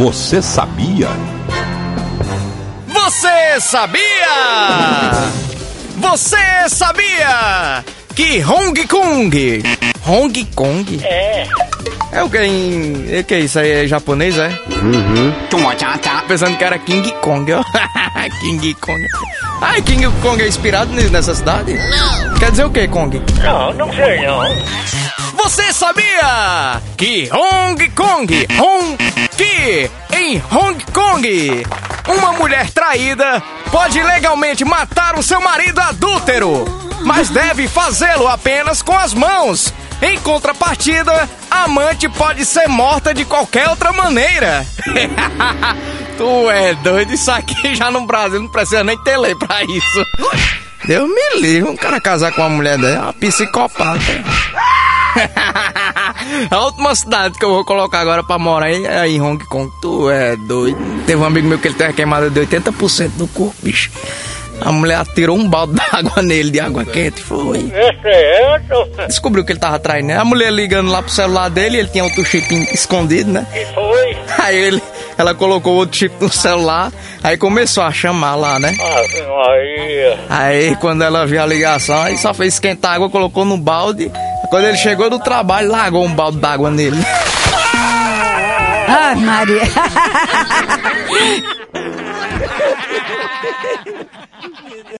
Você sabia? Você sabia? Você sabia que Hong Kong. Hong Kong? É. É o que em. É que isso aí é japonês, é? Uhum. Pensando que era King Kong, ó. King Kong. Ah, King Kong é inspirado nessa cidade? Não. Quer dizer o que, Kong? Não, não sei não. Você sabia que Hong Kong, Hong que em Hong Kong, uma mulher traída pode legalmente matar o seu marido adúltero, mas deve fazê-lo apenas com as mãos. Em contrapartida, a amante pode ser morta de qualquer outra maneira. tu é doido, isso aqui já no Brasil não precisa nem ter lei pra isso. Deus me livre, um cara casar com uma mulher dessa é uma psicopata. A última cidade que eu vou colocar agora pra morar é em Hong Kong. Tu é doido. Teve um amigo meu que ele teve queimada de 80% do corpo, bicho. A mulher atirou um balde d'água nele, de água quente, foi. É certo. Descobriu que ele tava traindo, né? A mulher ligando lá pro celular dele, ele tinha outro chip escondido, né? E foi. Aí ele, ela colocou outro chip no celular, aí começou a chamar lá, né? Ave Maria. Aí quando ela viu a ligação, aí só fez esquentar água, colocou no balde. Quando ele chegou do trabalho, largou um balde d'água nele. Ai, Maria.